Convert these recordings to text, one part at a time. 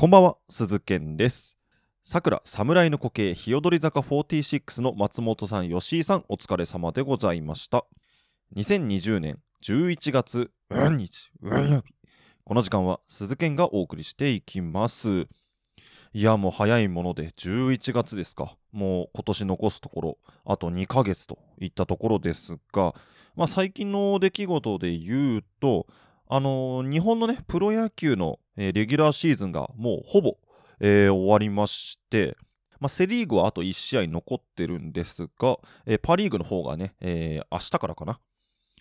こんばんは、鈴健です。さくら侍の固形日踊り坂46の松本さん、吉井さん、お疲れ様でございました。2020年11月うん日うん曜日。この時間は鈴健がお送りしていきます。いや、もう早いもので11月ですか。もう今年残すところ、あと2ヶ月といったところですが、まあ最近の出来事で言うと、あのー日本のね、プロ野球の、えーレギュラーシーズンがもうほぼ、えー終わりまして、まあ、セ・リーグはあと1試合残ってるんですが、えーパ・リーグの方がね、えー明日からかな、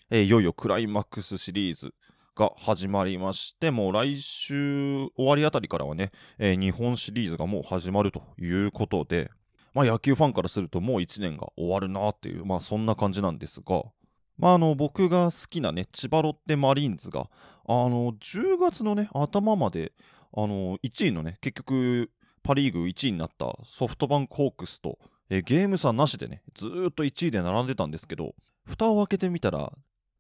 えーいよいよクライマックスシリーズが始まりまして、もう来週終わりあたりからはね、え日本シリーズがもう始まるということで、まあ、野球ファンからするともう1年が終わるなっていう、まあそんな感じなんですが、まあ、あの僕が好きなね、千葉ロッテマリーンズが、あの10月のね、頭まで、あの1位のね、結局、パ・リーグ1位になったソフトバンクホークスと、えゲーム差なしでね、ずっと1位で並んでたんですけど、蓋を開けてみたら、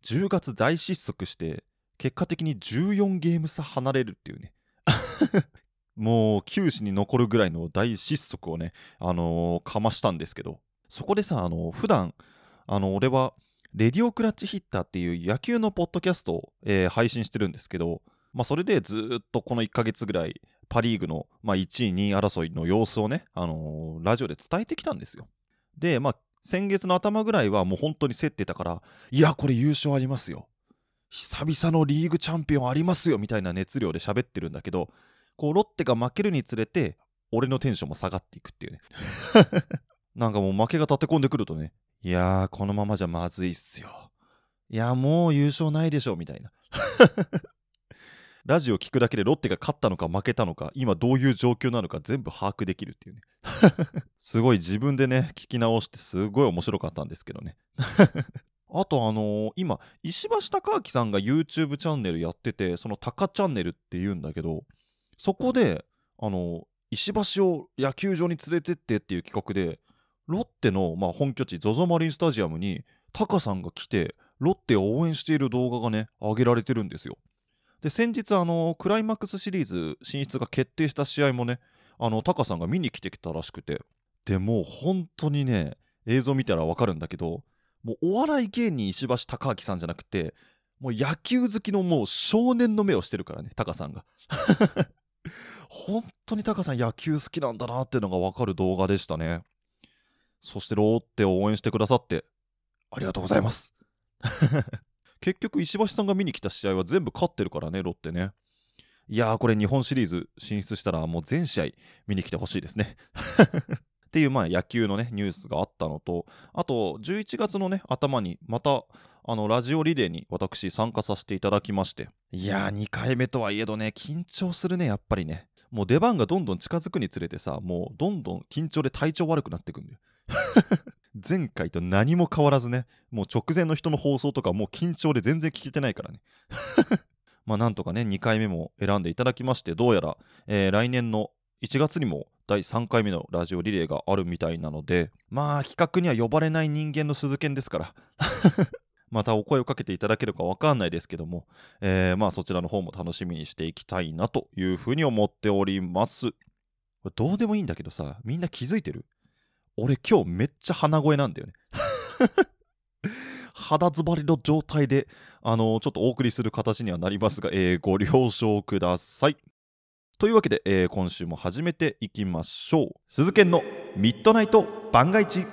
10月大失速して、結果的に14ゲーム差離れるっていうね。もう、球史に残るぐらいの大失速をね、あのーかましたんですけど、そこでさ、あの普段あの、俺は、レディオクラッチヒッターっていう野球のポッドキャストを、えー配信してるんですけど、まあ、それでずーっとこの1ヶ月ぐらい、パ・リーグの、まあ、1位、2位争いの様子をね、あのーラジオで伝えてきたんですよ。で、まあ、先月の頭ぐらいはもう本当に競ってたから、いや、これ優勝ありますよ。久々のリーグチャンピオンありますよみたいな熱量で喋ってるんだけど、こう、ロッテが負けるにつれて、俺のテンションも下がっていくっていうね。なんかもう負けが立て込んでくるとね、いやー、このままじゃまずいっすよ。いや、もう優勝ないでしょ、みたいな。ラジオ聞くだけでロッテが勝ったのか負けたのか、今どういう状況なのか全部把握できるっていうね。すごい自分でね、聞き直してすごい面白かったんですけどね。あとあのー今、石橋貴明さんが YouTube チャンネルやってて、そのタカチャンネルって言うんだけど、そこで、あのー石橋を野球場に連れてってっていう企画で、ロッテの、まあ、本拠地 ZOZO マリンスタジアムにタカさんが来てロッテを応援している動画がね上げられてるんですよ。で先日あのクライマックスシリーズ進出が決定した試合もねあのタカさんが見に来てきたらしくてでもう本当にね映像見たらわかるんだけどもうお笑い芸人石橋貴明さんじゃなくてもう野球好きのもう少年の目をしてるからねタカさんが。本当にタカさん野球好きなんだなっていうのがわかる動画でしたね。そしてロッテを応援してくださってありがとうございます。結局石橋さんが見に来た試合は全部勝ってるからね、ロッテね。いやー、これ日本シリーズ進出したらもう全試合見に来てほしいですね。っていうまあ野球のねニュースがあったのとあと11月のね頭にまたあのラジオリレーに私参加させていただきましていやー2回目とはいえどね緊張するねやっぱりねもう出番がどんどん近づくにつれてさもうどんどん緊張で体調悪くなってくんだよ前回と何も変わらずねもう直前の人の放送とかもう緊張で全然聞けてないからね。まあなんとかね2回目も選んでいただきましてどうやら、えー来年の1月にも第3回目のラジオリレーがあるみたいなのでまあ企画には呼ばれない人間の鈴研ですから。またお声をかけていただけるかわかんないですけども、えーまあそちらの方も楽しみにしていきたいなというふうに思っております。どうでもいいんだけどさみんな気づいてる？俺今日めっちゃ鼻声なんだよね。肌詰まりの状態であのちょっとお送りする形にはなりますが、えーご了承ください。というわけで、えー今週も始めていきましょう。鈴研のミッドナイト番外地。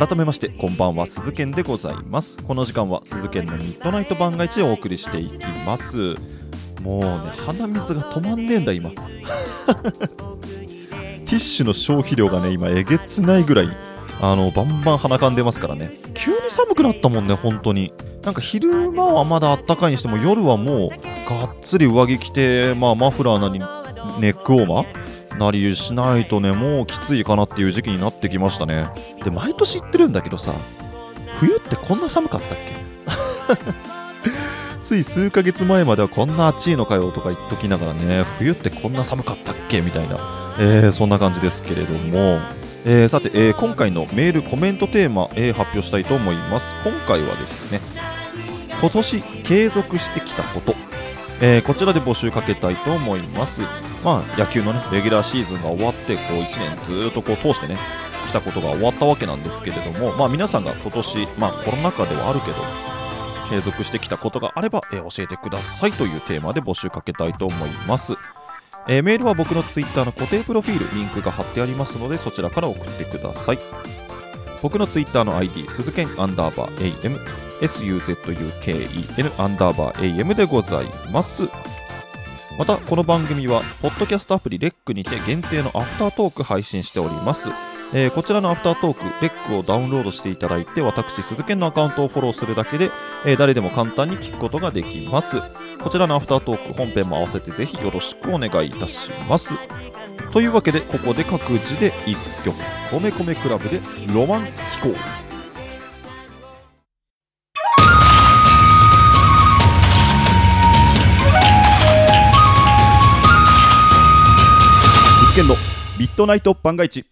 改めましてこんばんは鈴研でございます。この時間は鈴研のミッドナイト番外地をお送りしていきます。もうね鼻水が止まんねえんだ今。ティッシュの消費量がね今えげつないぐらいあのバンバン鼻かんでますからね。急に寒くなったもんね本当に。なんか昼間はまだあったかいにしても夜はもうがっつり上着着て、まあ、マフラーなりネックウォーマーなりしないとねもうきついかなっていう時期になってきましたね。で毎年言ってるんだけどさ冬ってこんな寒かったっけ？つい数ヶ月前まではこんな暑いのかよとか言っときながらね冬ってこんな寒かったっけ？みたいな、えーそんな感じですけれども、えーさて、えー今回のメールコメントテーマ、えー発表したいと思います。今回はですね今年継続してきたこと、えこちらで募集かけたいと思います。まあ野球のねレギュラーシーズンが終わってこう1年ずっとこう通してね来たことが終わったわけなんですけれどもまあ皆さんが今年まあコロナ禍ではあるけど継続してきたことがあれば、えー教えてくださいというテーマで募集かけたいと思います。えーメールは僕の Twitter の固定プロフィール、リンクが貼ってありますので、そちらから送ってください。僕の Twitter の ID、鈴剣アンダーバー AM、SUZUKEN アンダーバー AM でございます。また、この番組は、ポッドキャストアプリレックにて限定のアフタートーク配信しております。えーこちらのアフタートーク、レックをダウンロードしていただいて、私、鈴剣のアカウントをフォローするだけで、えー誰でも簡単に聞くことができます。こちらのアフタートーク本編も合わせてぜひよろしくお願いいたします。というわけで、ここで各自で1曲、米米クラブでロマン飛行。鈴研のミッドナイト番外地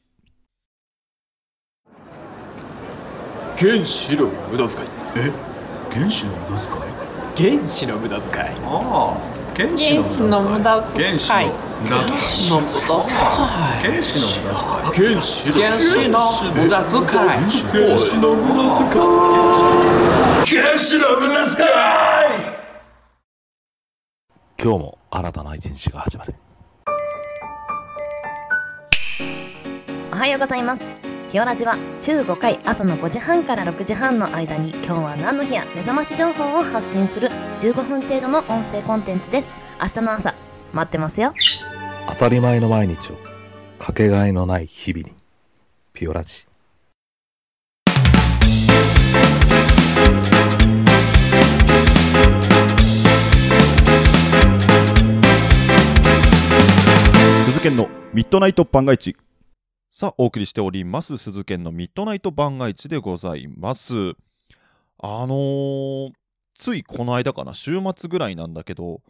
原子の無駄遣い。え？原子の無駄遣い？原子の無駄遣い。ああ。原子の無駄遣い。原子の無駄遣い。原子の無駄遣い。原子の無駄遣い。原子の無駄遣い。原子の無駄遣い。今日も新たな一日が始まるおはようございます。ピオラジは週5回朝の5時半から6時半の間に今日は何の日や目覚まし情報を発信する15分程度の音声コンテンツです。明日の朝、待ってますよ。当たり前の毎日をかけがえのない日々にピオラジ鈴研のミッドナイト番外地さあ、お送りしております、鈴研のミッドナイト番外地でございます。あのー、ついこの間かな、週末ぐらいなんだけど、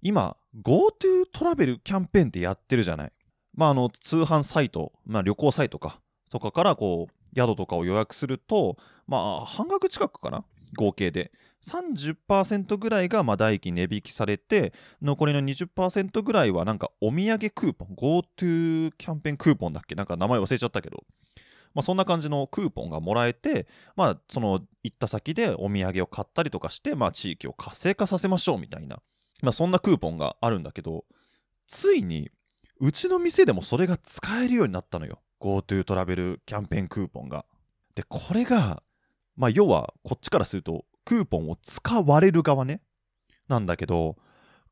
今、GoTo トラベルキャンペーンってやってるじゃない。まあ、あの、通販サイト、まあ、旅行サイトか、とかから、こう、宿とかを予約すると、まあ、半額近くかな、合計で。30%ぐらいがまあ代金値引きされて、残りの20%ぐらいはなんかお土産クーポン、GoTo キャンペーンクーポンだっけ？なんか名前忘れちゃったけど、まあ、そんな感じのクーポンがもらえて、まあ、その行った先でお土産を買ったりとかして、まあ、地域を活性化させましょうみたいな、まあ、そんなクーポンがあるんだけど、ついにうちの店でもそれが使えるようになったのよ。GoTo トラベルキャンペーンクーポンが。で、これが、まあ、要はこっちからすると、クーポンを使われる側ね。なんだけど、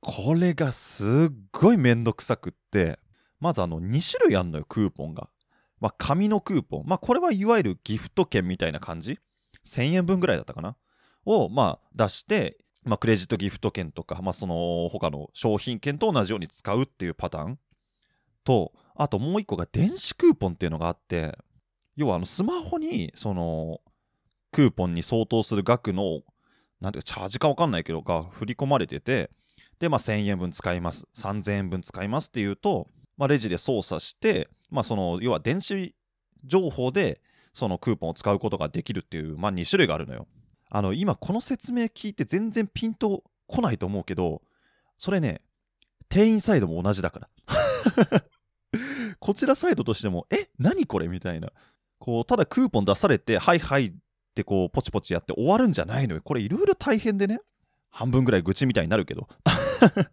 これがすっごいめんどくさくって、まずあの2種類あんのよ、クーポンが。まあ、紙のクーポン。まあ、これはいわゆるギフト券みたいな感じ ?1000 円分ぐらいだったかな？を、まあ、出して、まあ、クレジットギフト券とか、まあ、その他の商品券と同じように使うっていうパターン？と、あともう一個が電子クーポンっていうのがあって、要はあのスマホに、その、クーポンに相当する額の、なんていうか、チャージかわかんないけど、が振り込まれてて、で、まあ、1000円分使います、3000円分使いますっていうと、まあ、レジで操作して、まあ、その、要は電子情報で、そのクーポンを使うことができるっていう、まあ、2種類があるのよ。あの、今、この説明聞いて全然ピンとこないと思うけど、それね、店員サイドも同じだから。こちらサイドとしても、え、何これ？みたいな。こう、ただクーポン出されて、はいはいってこう、ポチポチやって終わるんじゃないのよ。これいろいろ大変でね。半分ぐらい愚痴みたいになるけど。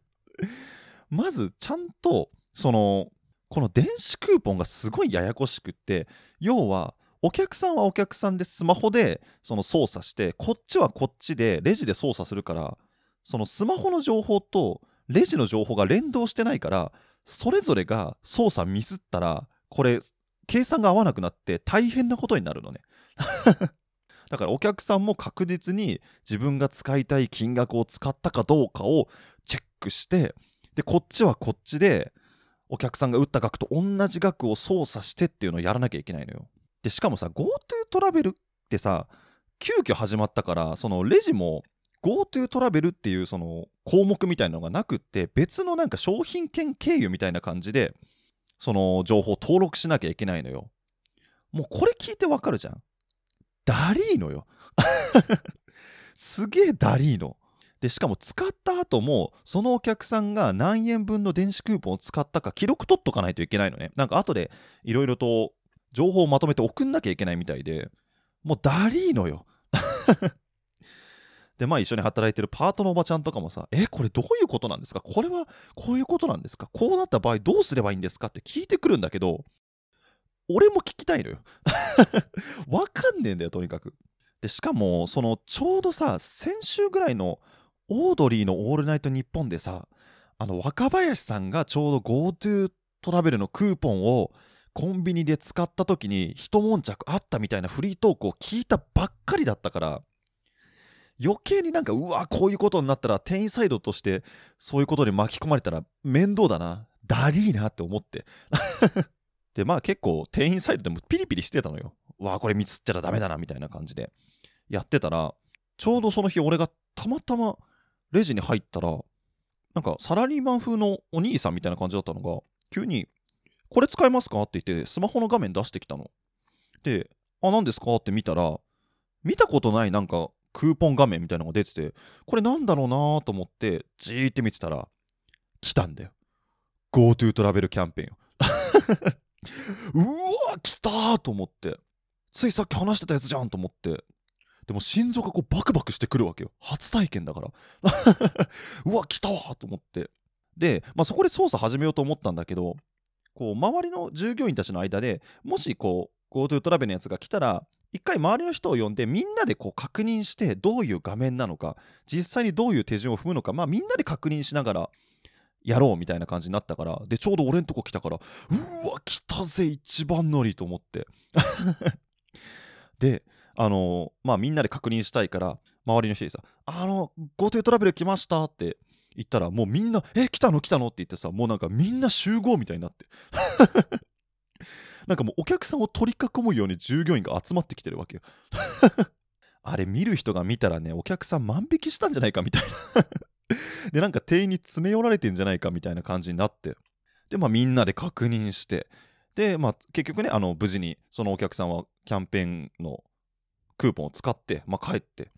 まず、ちゃんと、その、この電子クーポンがすごいややこしくって、要は、お客さんはお客さんでスマホでその操作して、こっちはこっちでレジで操作するから、そのスマホの情報とレジの情報が連動してないから、それぞれが操作ミスったら、これ、計算が合わなくなって大変なことになるのね。だからお客さんも確実に自分が使いたい金額を使ったかどうかをチェックして、で、こっちはこっちで、お客さんが打った額と同じ額を操作してっていうのをやらなきゃいけないのよ。で、しかもさ、GoTo トラベルってさ、急遽始まったから、そのレジも GoTo トラベルっていうその項目みたいなのがなくって別のなんか商品券経由みたいな感じでその情報を登録しなきゃいけないのよもうこれ聞いてわかるじゃんダリーノよ。すげえダリーノでしかも使った後もそのお客さんが何円分の電子クーポンを使ったか記録取っとかないといけないのね。なんか後でいろいろと情報をまとめて送んなきゃいけないみたいで。もうダリーノよ。でまあ一緒に働いてるパートのおばちゃんとかもさえこれどういうことなんですか？これはこういうことなんですか？こうなった場合どうすればいいんですか？って聞いてくるんだけど俺も聞きたいのよ。わかんねえんだよとにかく。でしかもそのちょうどさ先週ぐらいのオードリーの「オールナイトニッポン」でさあの若林さんがちょうど GoTo トラベルのクーポンをコンビニで使った時に一悶着あったみたいなフリートークを聞いたばっかりだったから余計になんかうわこういうことになったら店員サイドとしてそういうことに巻き込まれたら面倒だな。ダリーなって思って。でまあ結構店員サイドでもピリピリしてたのよ。うわこれ見つっちゃダメだなみたいな感じで。やってたらちょうどその日俺がたまたまレジに入ったらなんかサラリーマン風のお兄さんみたいな感じだったのが急に「これ使えますか?」って言ってスマホの画面出してきたの。で「あ何ですか?」って見たら見たことないなんかクーポン画面みたいなのが出ててこれなんだろうなと思ってじーって見てたら来たんだよ。GoTo トラベルキャンペーンうわ来たーと思って。ついさっき話してたやつじゃんと思って。でも心臓がこうバクバクしてくるわけよ。初体験だから。うわ来たわと思って。で、まあ、そこで操作始めようと思ったんだけどこう周りの従業員たちの間でもしこう GoTo トラベルのやつが来たら一回周りの人を呼んでみんなでこう確認してどういう画面なのか実際にどういう手順を踏むのかまあみんなで確認しながらやろうみたいな感じになったからでちょうど俺んとこ来たからうわ来たぜ一番乗りと思って。であのまあみんなで確認したいから周りの人にさ「あの GoTo トラベル来ました」って言ったらもうみんな「え来たの？来たの?」って言ってさもうなんかみんな集合みたいになって。なんかもうお客さんを取り囲むように従業員が集まってきてるわけよ。あれ見る人が見たらねお客さん万引きしたんじゃないかみたいな。でなんか店員に詰め寄られてんじゃないかみたいな感じになって。でまあみんなで確認して。でまあ結局ねあの無事にそのお客さんはキャンペーンのクーポンを使って、まあ、帰って。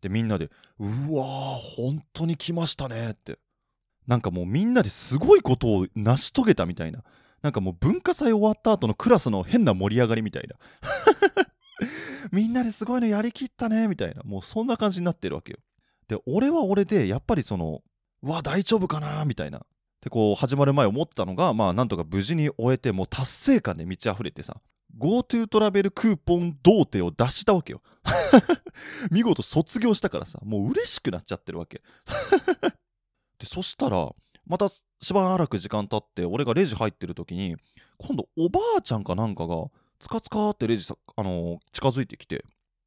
でみんなで「うわー本当に来ましたね」って。なんかもうみんなですごいことを成し遂げたみたいな。なんかもう文化祭終わった後のクラスの変な盛り上がりみたいな。みんなですごいのやりきったねみたいな。もうそんな感じになってるわけよ。で俺は俺でやっぱりそのうわ大丈夫かなみたいな。でこう始まる前思ったのがまあなんとか無事に終えてもう達成感で満ち溢れてさ GoTo トラベルクーポン童貞を出したわけよ。見事卒業したからさもう嬉しくなっちゃってるわけ。でそしたらまたしばらく時間経って俺がレジ入ってる時に今度おばあちゃんかなんかがつかつかってレジさ、あのー近づいてきて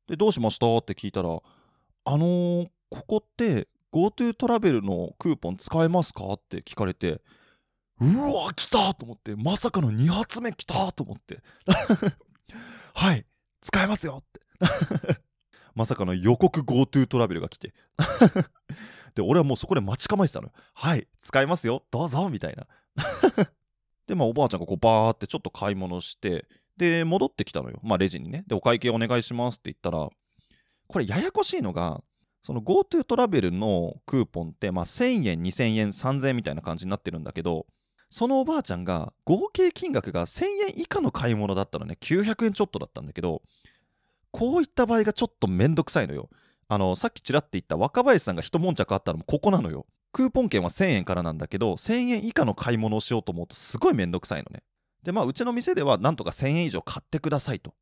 でどうしました？って聞いたらあのーここって GoTo トラベルのクーポン使えますか？って聞かれてうわ来たと思ってまさかの2発目来たと思って。はい使えますよって。まさかの予告 GoTo トラベルが来て。で俺はもうそこで待ち構えてたのよ。はい使えますよどうぞみたいな。でまあおばあちゃんがこうバーってちょっと買い物してで戻ってきたのよ。まあレジにね。でお会計お願いしますって言ったらこれややこしいのがその GoTo トラベルのクーポンって、まあ、1000円2000円3000円みたいな感じになってるんだけどそのおばあちゃんが合計金額が1000円以下の買い物だったのね。900円ちょっとだったんだけどこういった場合がちょっとめんどくさいのよ。あのさっきちらって言った若林さんが一悶着あったのもここなのよ。クーポン券は1000円からなんだけど1000円以下の買い物をしようと思うとすごいめんどくさいのね。でまあうちの店ではなんとか1000円以上買ってくださいと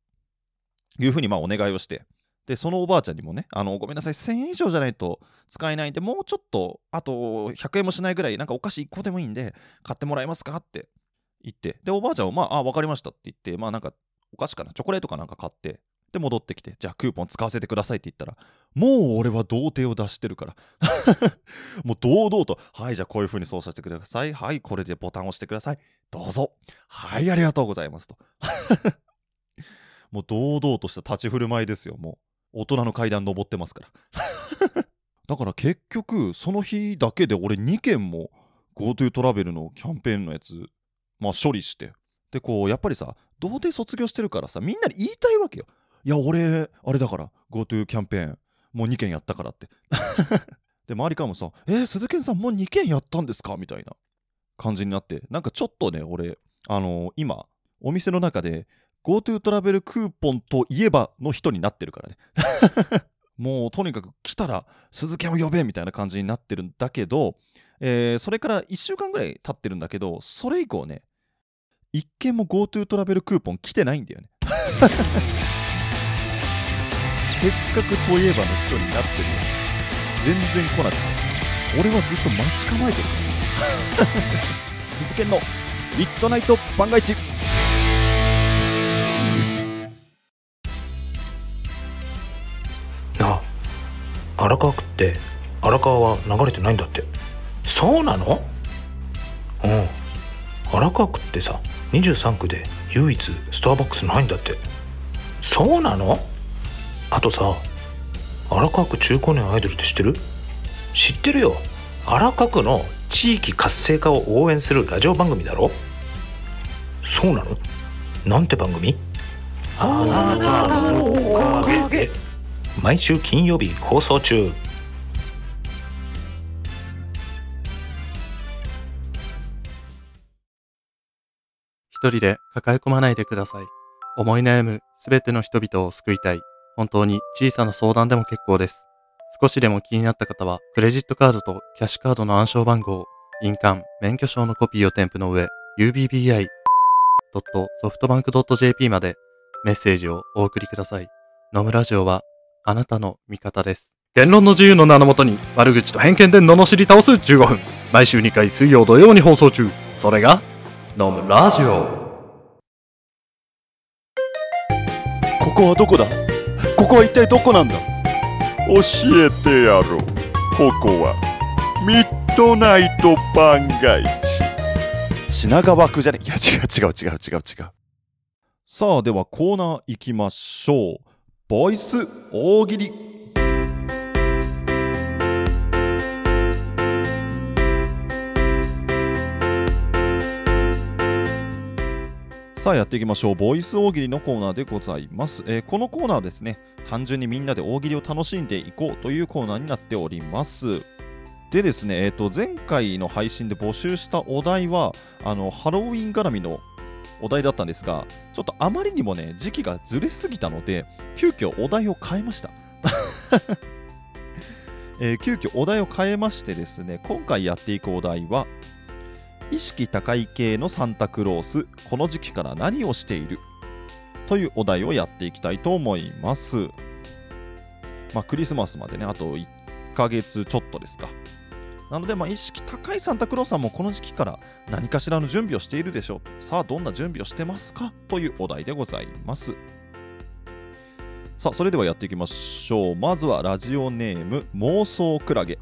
いうふうにまあお願いをして。でそのおばあちゃんにもねあのごめんなさい1000円以上じゃないと使えないんでもうちょっとあと100円もしないぐらいなんかお菓子1個でもいいんで買ってもらえますかって言って。でおばあちゃんはまああ分かりましたって言ってまあなんかお菓子かなチョコレートかなんか買ってで戻ってきてじゃあクーポン使わせてくださいって言ったらもう俺は童貞を出してるから。もう堂々とはいじゃあこういう風に操作してください。はいこれでボタンを押してください。どうぞ。はいありがとうございますと。もう堂々とした立ち振る舞いですよもう。大人の階段登ってますから。だから結局その日だけで俺2件も GoTo トラベルのキャンペーンのやつまあ処理して。でこうやっぱりさ童貞卒業してるからさみんなに言いたいわけよ。いや俺あれだから GoTo キャンペーンもう2件やったからって。で周りからもさ「えー、鈴賢さんもう2件やったんですか?」みたいな感じになって。なんかちょっとね俺あのー今お店の中で GoTo トラベルクーポンといえばの人になってるからね。もうとにかく来たら鈴木を呼べみたいな感じになってるんだけど、えーそれから1週間ぐらい経ってるんだけどそれ以降ね一件も GoTo トラベルクーポン来てないんだよね。せっかくといえばの人になってるのに全然来なくて。俺はずっと待ち構えてる。鈴研のミッドナイト番外地荒川区って荒川は流れてないんだって。そうなの？うん。荒川区ってさ23区で唯一スターバックスないんだって。そうなの？あとさ荒川区中高年アイドルって知ってる？知ってるよ。荒川区の地域活性化を応援するラジオ番組だろ？そうなの？なんて番組？あなたのおかげ。毎週金曜日放送中一人で抱え込まないでください。思い悩むすべての人々を救いたい。本当に小さな相談でも結構です。少しでも気になった方は、クレジットカードとキャッシュカードの暗証番号、印鑑、免許証のコピーを添付の上、ubbi.softbank.jp までメッセージをお送りください。野村ラジオはあなたの味方です。言論の自由の名のもとに悪口と偏見で罵り倒す15分。毎週2回水曜土曜に放送中。それが、野村ラジオ。ここはどこだ？ここは一体どこなんだ？教えてやろうここはミッドナイト番外地品川区じゃねいや違う違う違う違う違うさあではコーナー行きましょうボイス大喜利。さあやっていきましょう。ボイス大喜利のコーナーでございます、えーこのコーナーはですね単純にみんなで大喜利を楽しんでいこうというコーナーになっております。でですね、えー、と前回の配信で募集したお題はあのハロウィン絡みのお題だったんですがちょっとあまりにもね時期がずれすぎたので急遽お題を変えました、えー急遽お題を変えましてですね今回やっていくお題は意識高い系のサンタクロースこの時期から何をしている？というお題をやっていきたいと思います。まあクリスマスまでねあと1ヶ月ちょっとですか。なので、まあ、意識高いサンタクロースさんもこの時期から何かしらの準備をしているでしょう。さあ、どんな準備をしてますか？というお題でございます。さあ、それではやっていきましょう。まずはラジオネーム、妄想クラゲ。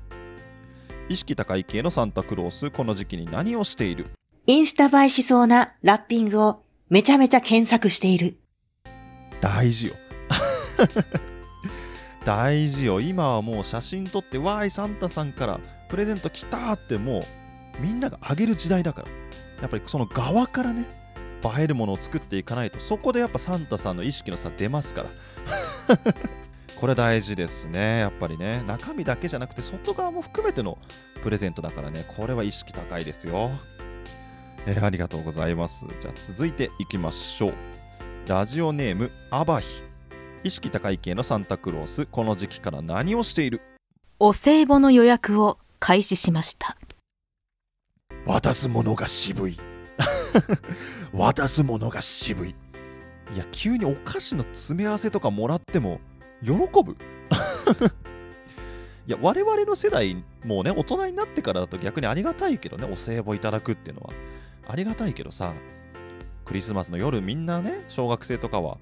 意識高い系のサンタクロース、この時期に何をしている？インスタ映えしそうなラッピングをめちゃめちゃ検索している。大事よ。大事よ。今はもう写真撮って、わーい、サンタさんからプレゼント来たってもうみんながあげる時代だから。やっぱりその側からね、映えるものを作っていかないと、そこでやっぱサンタさんの意識の差出ますから。これ大事ですね。やっぱりね。中身だけじゃなくて、外側も含めてのプレゼントだからね。これは意識高いですよ。えーありがとうございます。じゃあ続いていきましょう。ラジオネーム、アバヒ。意識高い系のサンタクロース、この時期から何をしている？お歳暮の予約を開始しました。渡すものが渋い 渡すものが渋いいや、急にお菓子の詰め合わせとかもらっても、喜ぶ いや、我々の世代、もうね、大人になってからだと逆にありがたいけどね、お歳暮いただくっていうのは。ありがたいけどさ、クリスマスの夜みんなね、小学生とかは、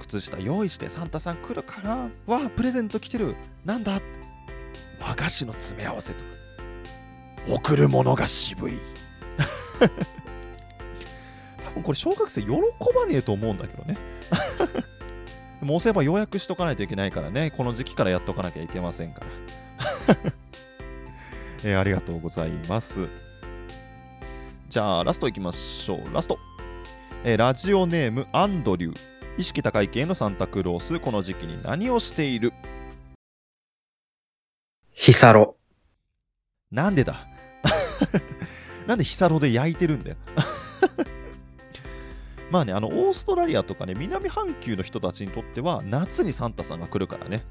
靴下用意してサンタさん来るかな？わあ、プレゼント来てる。なんだ？和菓子の詰め合わせとか贈るものが渋い 多分これ小学生喜ばねえと思うんだけどね。でもお歳暮は予約しとかないといけないからね、この時期からやっとかなきゃいけませんから。えーありがとうございます。じゃあ、ラストいきましょう。ラスト。えーラジオネーム、アンドリュー。意識高い系のサンタクロース、この時期に何をしている？ヒサロ。なんでだ？なんでヒサロで焼いてるんだよ まあね、あの、オーストラリアとかね、南半球の人たちにとっては、夏にサンタさんが来るからね。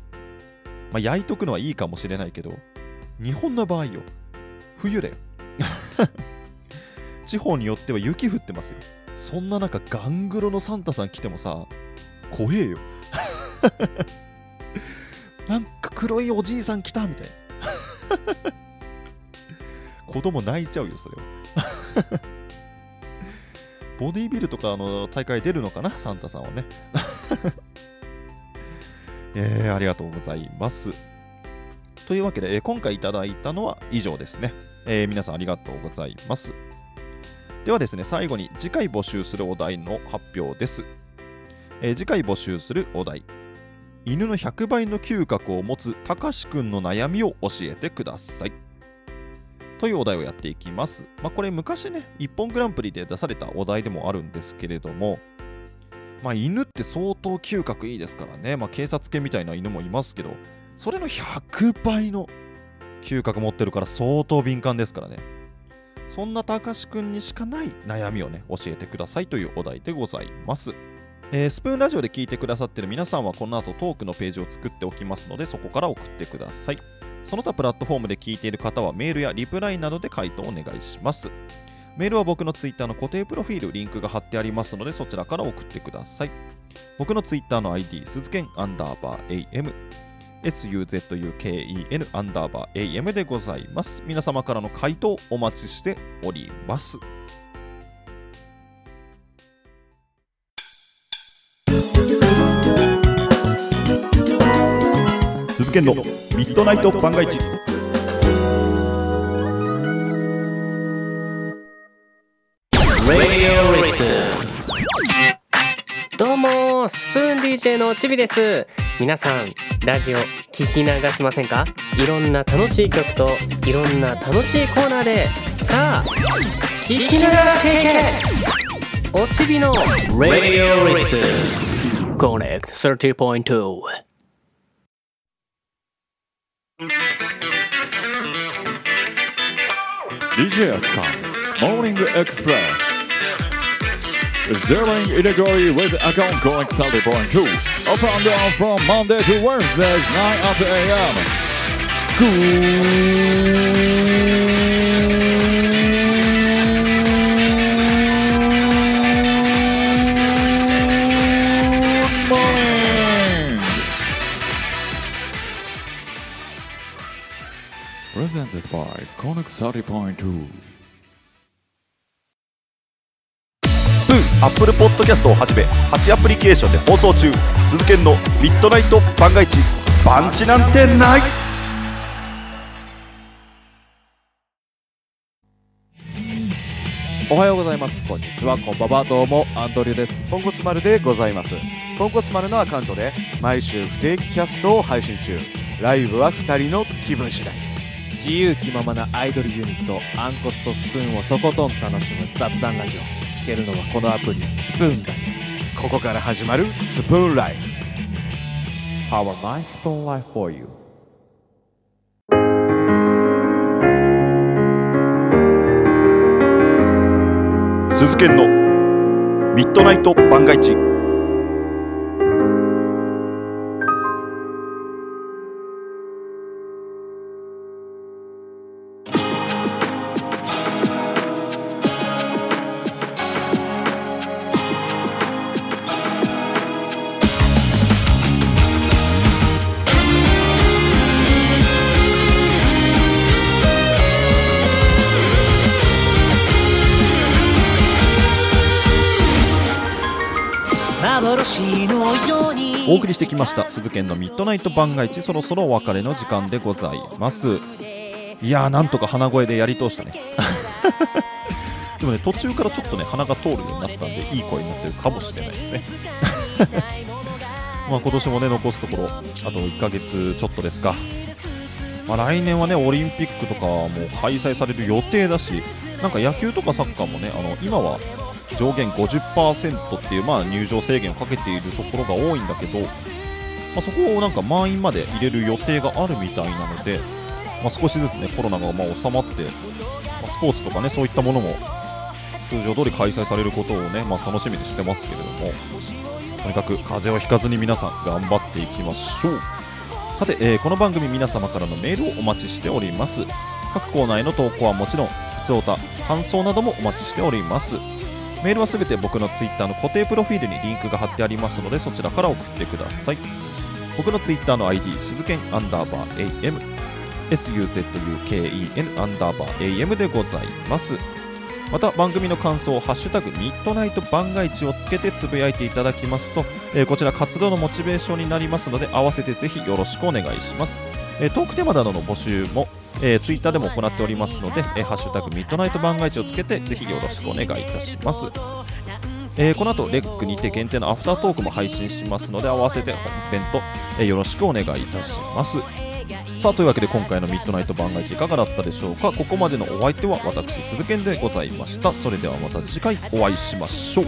まあ、焼いとくのはいいかもしれないけど、日本の場合よ、冬だよ。地方によっては雪降ってますよ。そんな中、ガングロのサンタさん来てもさ、怖えよ。なんか黒いおじいさん来たみたいな。子供泣いちゃうよ、それは。ボディビルとかの大会出るのかな、サンタさんはね。えー、ありがとうございます。というわけで、えー今回いただいたのは以上ですね。えー皆さんありがとうございます。ではですね、最後に次回募集するお題の発表です。えー次回募集するお題。犬の100倍の嗅覚を持つたかしくんの悩みを教えてください。というお題をやっていきます。まあ、これ昔ね、一本グランプリで出されたお題でもあるんですけれども、まあ、犬って相当嗅覚いいですからね、まあ、警察犬みたいな犬もいますけど、それの100倍の嗅覚持ってるから相当敏感ですからね。そんなたかしくんにしかない悩みをね、教えてくださいというお題でございます。えースプーンラジオで聞いてくださってる皆さんはこの後トークのページを作っておきますのでそこから送ってください。その他プラットフォームで聞いている方はメールやリプライなどで回答をお願いします。メールは僕のツイッターの固定プロフィール、リンクが貼ってありますのでそちらから送ってください。僕のツイッターの ID、鈴剣アンダーバー AM、SUZUKEN アンダーバー AM でございます。皆様からの回答お待ちしております。鈴研の。ミッドナイト番外地。どうもスプーン DJ のちびです。皆さんラジオ聞き流しませんか？いろんな楽しい曲といろんな楽しいコーナーでさあ聞き流していけ。おちびの Radio Listen Connect 30.2 DJ Akon, Morning Express. Sterling Itagori with Akon going Saturday morning too. Up and down from Monday to Wednesday, 9 after a.m. Good. Presented by Connect 30.2アップルポッドキャストをはじめ8アプリケーションで放送中鈴研のミッドナイト番外地パンチなんてないおはようございます。こんにちは。こんばんは。どうも、アンドリューです。ポンコツ丸でございます。ポンコツ丸のアカウントで毎週不定期キャストを配信中。ライブは2人の気分次第。自由気ままなアイドルユニット、アンコスとスプーンをとことん楽しむ雑談ラジオ。聞けるのはこのアプリ、スプーンだけ。ここから始まるスプーンライフ。Have a nice spoon life for you? 鈴研のミッドナイト番外地お送りしてきました鈴研のミッドナイト番外地そろそろお別れの時間でございます。いやーなんとか鼻声でやり通したね。でもね途中からちょっとね鼻が通るようになったんでいい声になってるかもしれないですね。まあ今年もね残すところあと1ヶ月ちょっとですか。まあ、来年はねオリンピックとかも開催される予定だしなんか野球とかサッカーもねあの今は上限50%っていう、まあ、入場制限をかけているところが多いんだけど、まあ、そこをなんか満員まで入れる予定があるみたいなので、まあ、少しずつねコロナがま収まって、ま、スポーツとかねそういったものも通常通り開催されることをね、まあ、楽しみにしてますけれどもとにかく風邪をひかずに皆さん頑張っていきましょう。さて、えーこの番組皆様からのメールをお待ちしております。各コーナーへの投稿はもちろん普通歌感想などもお待ちしております。メールはすべて僕のツイッターの固定プロフィールにリンクが貼ってありますのでそちらから送ってください。僕のツイッターの ID 鈴剣アンダーバー AM SUZUKEN アンダーバー AM でございます。また番組の感想を「ハッシュタグミッドナイト番外地」をつけてつぶやいていただきますと、えーこちら活動のモチベーションになりますので合わせてぜひよろしくお願いします、えートークテーマなどの募集も、えー、ツイッターでも行っておりますので「えーハッシュタグミッドナイト番外地」をつけてぜひよろしくお願いいたします。えーこの後レックにて限定のアフタートークも配信しますので合わせて本編と、えよろしくお願いいたします。さあというわけで今回のミッドナイト番外地いかがだったでしょうか？ここまでのお相手は私鈴賢でございました。それではまた次回お会いしましょう。